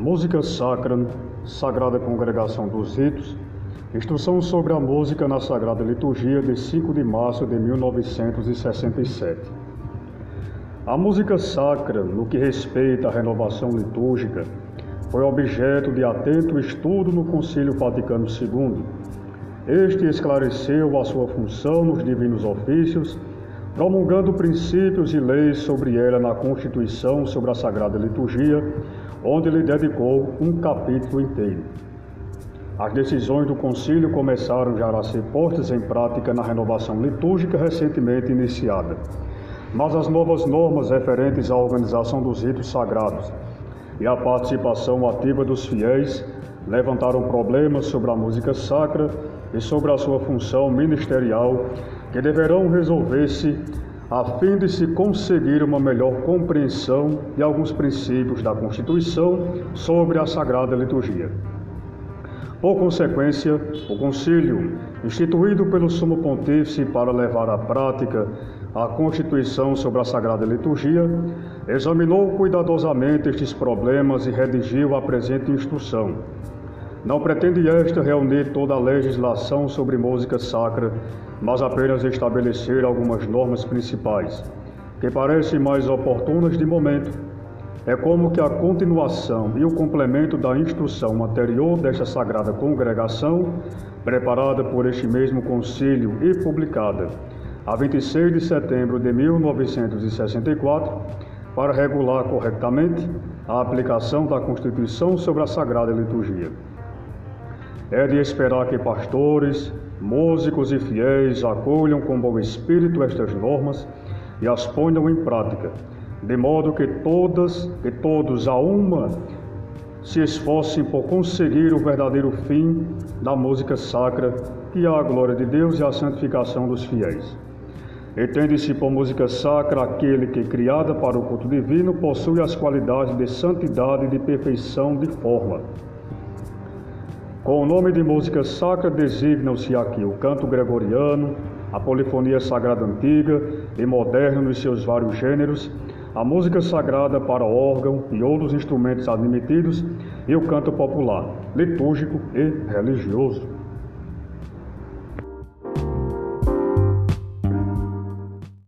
Música Sacra, Sagrada Congregação dos Ritos, Instrução sobre a Música na Sagrada Liturgia de 5 de março de 1967. A música sacra, no que respeita à renovação litúrgica, foi objeto de atento estudo no Concílio Vaticano II. Este esclareceu a sua função nos divinos ofícios, promulgando princípios e leis sobre ela na Constituição sobre a Sagrada Liturgia, onde lhe dedicou um capítulo inteiro. As decisões do concílio começaram já a ser postas em prática na renovação litúrgica recentemente iniciada. Mas as novas normas referentes à organização dos ritos sagrados e à participação ativa dos fiéis levantaram problemas sobre a música sacra e sobre a sua função ministerial que deverão resolver-se a fim de se conseguir uma melhor compreensão de alguns princípios da Constituição sobre a Sagrada Liturgia. Por consequência, o Concílio, instituído pelo Sumo Pontífice para levar à prática a Constituição sobre a Sagrada Liturgia, examinou cuidadosamente estes problemas e redigiu a presente instrução. Não pretende esta reunir toda a legislação sobre música sacra mas apenas estabelecer algumas normas principais, que parecem mais oportunas de momento. É como que a continuação e o complemento da instrução anterior desta sagrada congregação, preparada por este mesmo concílio e publicada a 26 de setembro de 1964, para regular corretamente a aplicação da Constituição sobre a Sagrada Liturgia. É de esperar que pastores, músicos e fiéis acolham com bom espírito estas normas e as ponham em prática, de modo que todas e todos a uma se esforcem por conseguir o verdadeiro fim da música sacra, que é a glória de Deus e a santificação dos fiéis. Entende-se por música sacra aquele que, criada para o culto divino, possui as qualidades de santidade e de perfeição de forma com o nome de música sacra designam-se aqui o canto gregoriano, a polifonia sagrada antiga e moderna nos seus vários gêneros, a música sagrada para órgão e outros instrumentos admitidos e o canto popular, litúrgico e religioso.